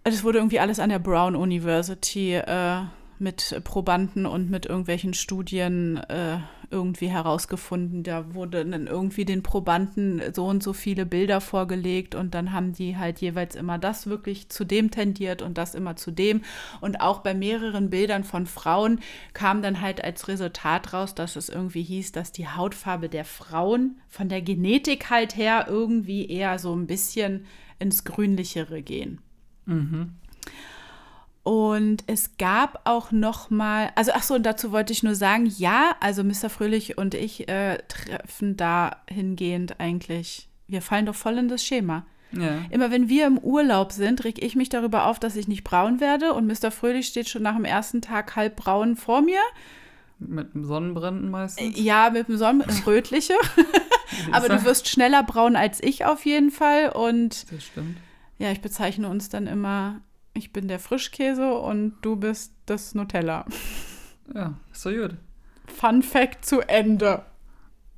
Das wurde irgendwie alles an der Brown University äh, mit Probanden und mit irgendwelchen Studien äh, irgendwie herausgefunden. Da wurde dann irgendwie den Probanden so und so viele Bilder vorgelegt und dann haben die halt jeweils immer das wirklich zu dem tendiert und das immer zu dem. Und auch bei mehreren Bildern von Frauen kam dann halt als Resultat raus, dass es irgendwie hieß, dass die Hautfarbe der Frauen von der Genetik halt her irgendwie eher so ein bisschen ins Grünlichere gehen. Und es gab auch noch mal, also ach so, und dazu wollte ich nur sagen, ja, also Mr. Fröhlich und ich äh, treffen dahingehend eigentlich, wir fallen doch voll in das Schema. Ja. Immer wenn wir im Urlaub sind, reg ich mich darüber auf, dass ich nicht braun werde und Mr. Fröhlich steht schon nach dem ersten Tag halb braun vor mir. Mit dem Sonnenbrennen meistens. Ja, mit dem Sonnen, rötliche. Aber du wirst schneller braun als ich auf jeden Fall und Das stimmt. Ja, ich bezeichne uns dann immer, ich bin der Frischkäse und du bist das Nutella. Ja, so gut. Fun Fact zu Ende.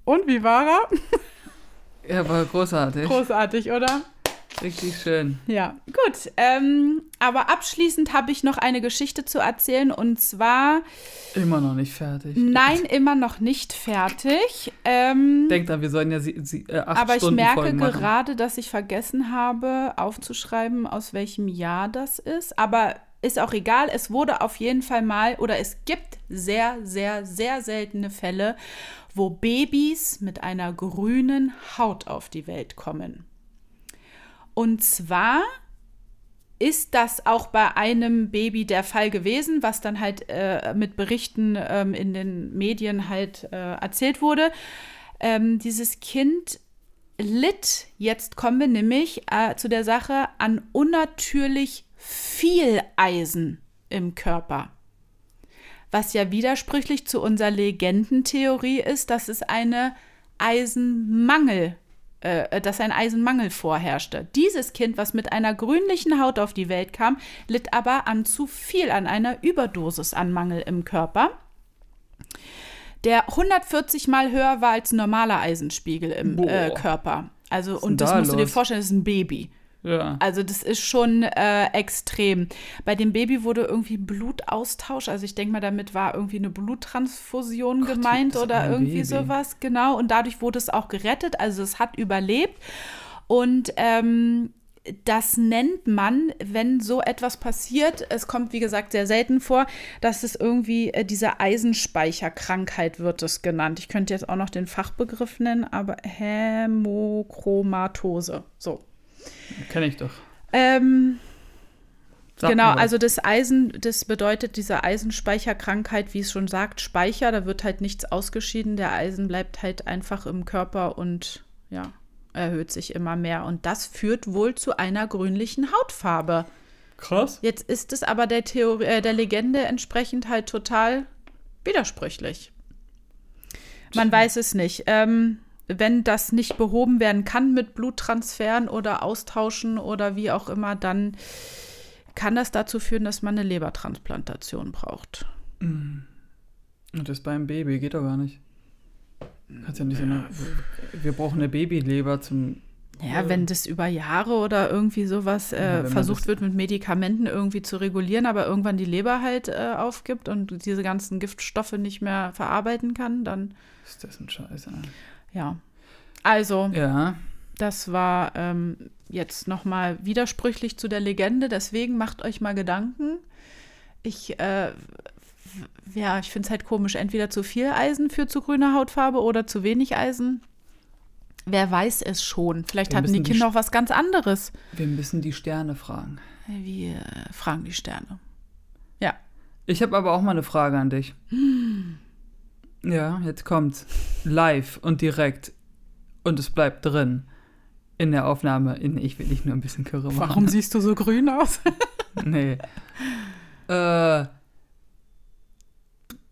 Und wie war er? Ja, war großartig. Großartig, oder? Richtig schön. Ja, gut. Ähm, aber abschließend habe ich noch eine Geschichte zu erzählen und zwar, Immer noch nicht fertig. nein, immer noch nicht fertig. Ähm, Denkt dran, wir sollen ja sie, sie, äh, acht aber ich Stunden merke Folgen machen. gerade, dass ich vergessen habe, aufzuschreiben, aus welchem Jahr das ist. Aber ist auch egal. Es wurde auf jeden Fall mal, oder es gibt sehr, sehr, sehr seltene Fälle, wo Babys mit einer grünen Haut auf die Welt kommen. Und zwar ist das auch bei einem Baby der Fall gewesen, was dann halt äh, mit Berichten ähm, in den Medien halt äh, erzählt wurde. Ähm, dieses Kind litt, jetzt kommen wir nämlich äh, zu der Sache, an unnatürlich viel Eisen im Körper. Was ja widersprüchlich zu unserer Legendentheorie ist, dass es eine Eisenmangel äh, dass ein Eisenmangel vorherrschte. Dieses Kind, was mit einer grünlichen Haut auf die Welt kam, litt aber an zu viel, an einer Überdosis an Mangel im Körper der 140 mal höher war als ein normaler Eisenspiegel im äh, Körper. Also, und das da musst los? du dir vorstellen, das ist ein Baby. Ja. Also das ist schon äh, extrem. Bei dem Baby wurde irgendwie Blutaustausch, also ich denke mal, damit war irgendwie eine Bluttransfusion Gott, gemeint oder irgendwie Baby. sowas, genau. Und dadurch wurde es auch gerettet, also es hat überlebt. Und ähm, das nennt man, wenn so etwas passiert, es kommt wie gesagt sehr selten vor, dass es irgendwie äh, diese Eisenspeicherkrankheit wird es genannt. Ich könnte jetzt auch noch den Fachbegriff nennen, aber Hämochromatose. So. Kenne ich doch. Ähm, genau, also das Eisen, das bedeutet diese Eisenspeicherkrankheit, wie es schon sagt, Speicher, da wird halt nichts ausgeschieden, der Eisen bleibt halt einfach im Körper und ja, erhöht sich immer mehr. Und das führt wohl zu einer grünlichen Hautfarbe. Krass. Jetzt ist es aber der, Theorie, äh, der Legende entsprechend halt total widersprüchlich. Man weiß es nicht. Ähm, wenn das nicht behoben werden kann mit Bluttransferen oder Austauschen oder wie auch immer, dann kann das dazu führen, dass man eine Lebertransplantation braucht. Und das beim Baby geht doch gar nicht. Kannst ja nicht eine, wir brauchen eine Babyleber zum. Ja, wenn das über Jahre oder irgendwie sowas äh, ja, versucht wird, mit Medikamenten irgendwie zu regulieren, aber irgendwann die Leber halt äh, aufgibt und diese ganzen Giftstoffe nicht mehr verarbeiten kann, dann. Ist das ein Scheiß, ey. Ja. Also, ja. das war ähm, jetzt nochmal widersprüchlich zu der Legende, deswegen macht euch mal Gedanken. Ich äh, ja, ich finde es halt komisch. Entweder zu viel Eisen für zu grüne Hautfarbe oder zu wenig Eisen. Wer weiß es schon. Vielleicht wir hatten die Kinder die auch was ganz anderes. Wir müssen die Sterne fragen. Wir fragen die Sterne. Ja. Ich habe aber auch mal eine Frage an dich. Hm. Ja, jetzt kommt's. Live und direkt. Und es bleibt drin. In der Aufnahme. In, ich will nicht nur ein bisschen Kirre machen. Warum siehst du so grün aus? nee. Äh,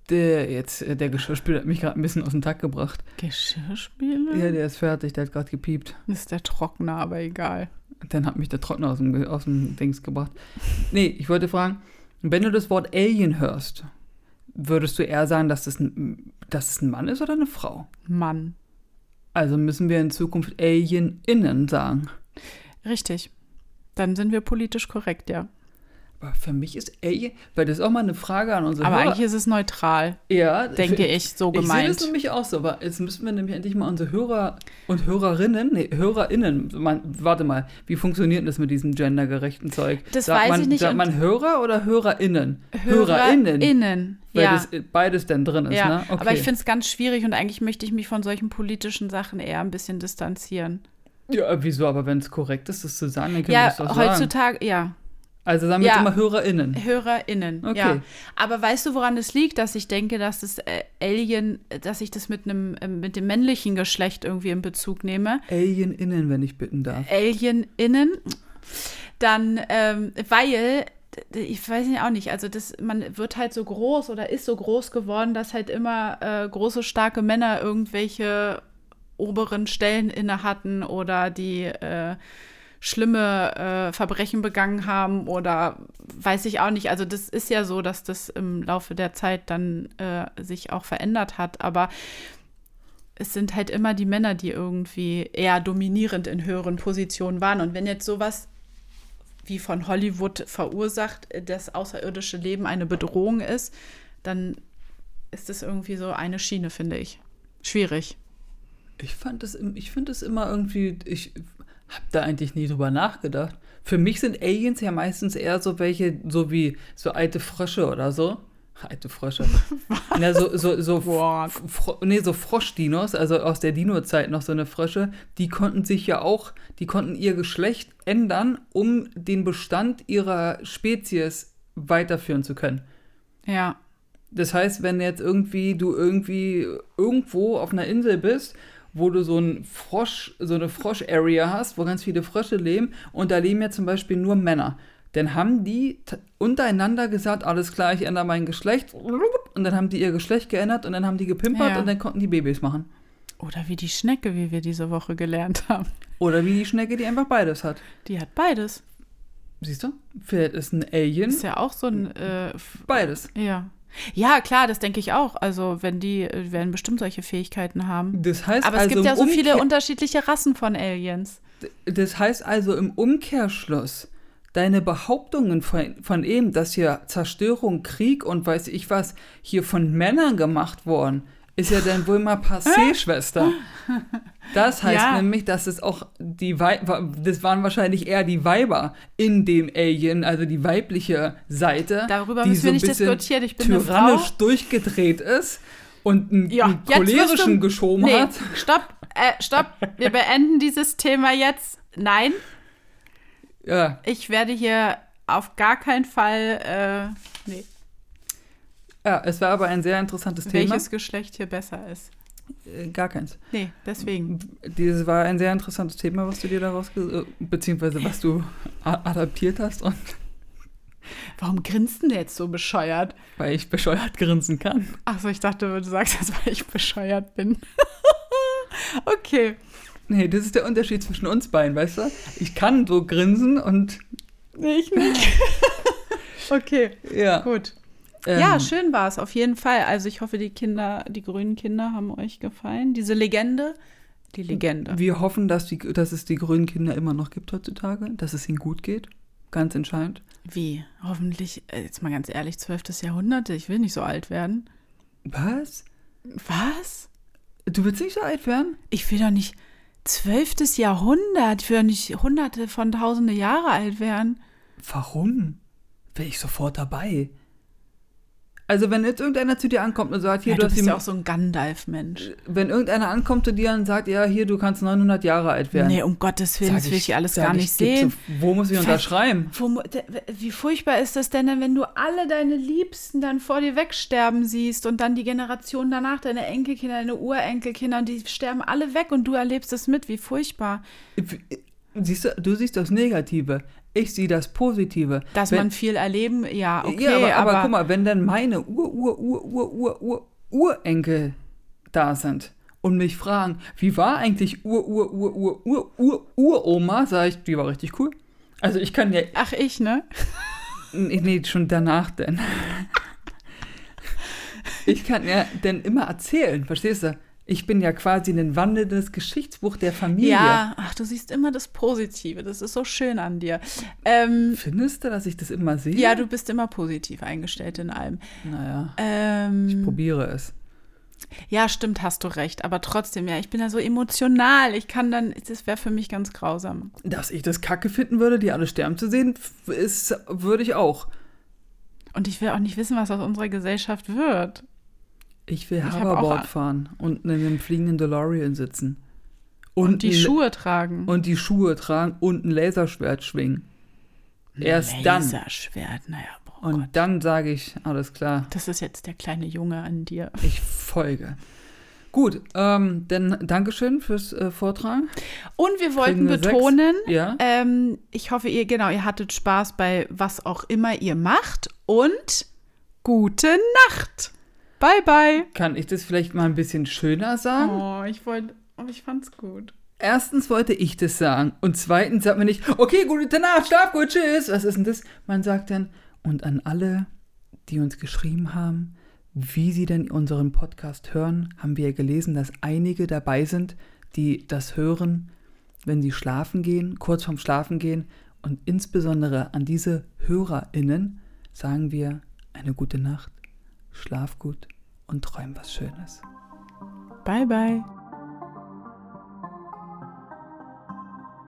der jetzt, äh, der Geschirrspüler hat mich gerade ein bisschen aus dem Takt gebracht. Geschirrspüler? Ja, der ist fertig, der hat gerade gepiept. Ist der Trockner, aber egal. Dann hat mich der Trockner aus dem, aus dem Dings gebracht. Nee, ich wollte fragen, wenn du das Wort Alien hörst, würdest du eher sagen, dass das ein, dass das ein Mann ist oder eine Frau? Mann. Also müssen wir in Zukunft Alien-Innen sagen. Richtig. Dann sind wir politisch korrekt, ja. Aber für mich ist Alien, weil das ist auch mal eine Frage an unsere Aber Hörer. eigentlich ist es neutral. Ja. Denke ich, so gemeint. Ich sehe das nämlich auch so, aber jetzt müssen wir nämlich endlich mal unsere Hörer und Hörerinnen, nee, HörerInnen, man, warte mal, wie funktioniert das mit diesem gendergerechten Zeug? Das sagt weiß man, ich nicht. Sagt man Hörer oder HörerInnen? HörerInnen. HörerInnen. Weil ja. das beides denn drin ist, ja. ne? Okay. Aber ich finde es ganz schwierig und eigentlich möchte ich mich von solchen politischen Sachen eher ein bisschen distanzieren. Ja, wieso? Aber wenn es korrekt ist, das zu sagen, dann können ja, wir das doch sagen. heutzutage, ja. Also sagen wir ja. jetzt immer HörerInnen. HörerInnen, okay. ja. Aber weißt du, woran es liegt, dass ich denke, dass das äh, Alien, dass ich das mit einem, äh, mit dem männlichen Geschlecht irgendwie in Bezug nehme? AlienInnen, wenn ich bitten darf. AlienInnen. Dann, ähm, weil, ich weiß nicht auch nicht, also das, man wird halt so groß oder ist so groß geworden, dass halt immer äh, große, starke Männer irgendwelche oberen Stellen inne hatten oder die äh, schlimme äh, Verbrechen begangen haben oder weiß ich auch nicht. Also das ist ja so, dass das im Laufe der Zeit dann äh, sich auch verändert hat. Aber es sind halt immer die Männer, die irgendwie eher dominierend in höheren Positionen waren. Und wenn jetzt sowas wie von Hollywood verursacht, das außerirdische Leben eine Bedrohung ist, dann ist es irgendwie so eine Schiene, finde ich. Schwierig. Ich fand es, ich finde es immer irgendwie, ich hab da eigentlich nie drüber nachgedacht. Für mich sind Aliens ja meistens eher so welche, so wie so alte Frösche oder so. Alte Frösche. ja, so, so, so, Fro nee, so Froschdinos, also aus der Dino-Zeit noch so eine Frösche, die konnten sich ja auch, die konnten ihr Geschlecht ändern, um den Bestand ihrer Spezies weiterführen zu können. Ja. Das heißt, wenn jetzt irgendwie du irgendwie irgendwo auf einer Insel bist wo du so ein Frosch, so eine Frosch-Area hast, wo ganz viele Frösche leben und da leben ja zum Beispiel nur Männer. Dann haben die untereinander gesagt, alles klar, ich ändere mein Geschlecht. Und dann haben die ihr Geschlecht geändert und dann haben die gepimpert ja. und dann konnten die Babys machen. Oder wie die Schnecke, wie wir diese Woche gelernt haben. Oder wie die Schnecke, die einfach beides hat. Die hat beides. Siehst du? Vielleicht ist ein Alien Ist ja auch so ein. Äh, f- beides. ja. Ja, klar, das denke ich auch. Also, wenn die äh, werden bestimmt solche Fähigkeiten haben. Das heißt Aber es also gibt ja so viele Umkehr- unterschiedliche Rassen von Aliens. Das heißt also im Umkehrschluss, deine Behauptungen von, von eben, dass hier Zerstörung, Krieg und weiß ich was hier von Männern gemacht worden, ist ja dann wohl mal passé, Schwester. Das heißt Ja. nämlich, dass es auch die Wei das waren wahrscheinlich eher die Weiber in dem Alien, also die weibliche Seite, Darüber die müssen wir ein nicht bisschen diskutieren. Ich bin tyrannisch durchgedreht ist und einen, Ja, einen cholerischen du- geschoben Nee, hat. stopp, äh, stopp. Wir beenden dieses Thema jetzt. Nein, Ja, ich werde hier auf gar keinen Fall, äh, nee, ja, es war aber ein sehr interessantes Thema. welches Geschlecht hier besser ist. Äh, Gar keins. Nee, deswegen. Dieses war ein sehr interessantes Thema, was du dir daraus, äh, beziehungsweise was du adaptiert hast und Warum grinst denn der jetzt so bescheuert? weil ich bescheuert grinsen kann. Achso, ich dachte, du sagst das, weil ich bescheuert bin. okay. Nee, das ist der Unterschied zwischen uns beiden, weißt du? Ich kann so grinsen und Nee, ich nicht. okay, ja. gut. Ähm, ja, schön war es, auf jeden Fall. Also ich hoffe, die Kinder, die grünen Kinder haben euch gefallen. Diese Legende. Die Legende. Wir hoffen, dass, die, dass es die grünen Kinder immer noch gibt heutzutage, dass es ihnen gut geht. Ganz entscheidend. Wie? Hoffentlich, äh, jetzt mal ganz ehrlich, 12. Jahrhundert. Ich will nicht so alt werden. Was? Was? Du willst nicht so alt werden? Ich will doch nicht 12. Jahrhundert. Ich will doch nicht hunderte von tausende Jahre alt werden. Warum? Wäre ich sofort dabei. Also wenn jetzt irgendeiner zu dir ankommt und sagt, hier, ja, du bist ja auch so ein Gandalf-Mensch. wenn irgendeiner ankommt zu dir und sagt, ja, hier, du kannst 900 Jahre alt werden. Nee, um Gottes Willen, das will ich alles sag gar ich, nicht sehen. so- Wo muss ich unterschreiben? Wo Wie furchtbar ist das denn, wenn du alle deine Liebsten dann vor dir wegsterben siehst und dann die Generation danach, deine Enkelkinder, deine Urenkelkinder, die sterben alle weg und du erlebst es mit. Wie furchtbar. Siehst du, du siehst das Negative. Ich sehe das Positive. Dass Wenn- man viel erleben, ja, okay, ja, aber, aber, aber, guck mal, wenn dann meine Ur, Ur, Ur, Ur, Ur, Ur, Urenkel da sind und mich fragen, wie war eigentlich Ur, Ur, Ur, Ur, Ur, Ur, Uroma, sage ich, die war richtig cool. Also ich kann ja, Ach, ich, ne? nee, nee schon danach denn. Ich kann ja dann immer erzählen, verstehst du? Ich bin ja quasi ein wandelndes Geschichtsbuch der Familie. Ja, ach, du siehst immer das Positive. Das ist so schön an dir. Ähm, Findest du, dass ich das immer sehe? ja, du bist immer positiv eingestellt in allem. Naja, Ähm, ich probiere es. Ja, stimmt, hast du recht. Aber trotzdem, ja, ich bin da so emotional. Ich kann dann, das wäre für mich ganz grausam. Dass ich das kacke finden würde, die alle sterben zu sehen, ist, würde ich auch. Und ich will auch nicht wissen, was aus unserer Gesellschaft wird. Ich will Ich Hoverboard fahren und in einem fliegenden DeLorean sitzen. Und, die ein- Schuhe tragen. Und die Schuhe tragen und ein Laserschwert schwingen. Erst dann. Laserschwert, naja, boah, Und Gott. dann sage ich, alles klar, Das ist jetzt der kleine Junge an dir. ich folge. Gut, ähm, dann Dankeschön fürs äh, Vortragen. Und wir wollten wir betonen, Ja. ähm, ich hoffe, ihr, genau, ihr hattet Spaß bei was auch immer ihr macht. Und gute Nacht. Bye, bye. Kann ich das vielleicht mal ein bisschen schöner sagen? Oh, ich wollte, aber ich fand's gut. Erstens wollte ich das sagen. Und zweitens sagt man nicht, okay, gute Nacht, schlaf gut, tschüss. Was ist denn das? Man sagt dann, und an alle, die uns geschrieben haben, wie sie denn unseren Podcast hören, haben wir ja gelesen, dass einige dabei sind, die das hören, wenn sie schlafen gehen, kurz vorm Schlafen gehen. Und insbesondere an diese HörerInnen sagen wir eine gute Nacht, schlaf gut und träum was Schönes. Bye, bye.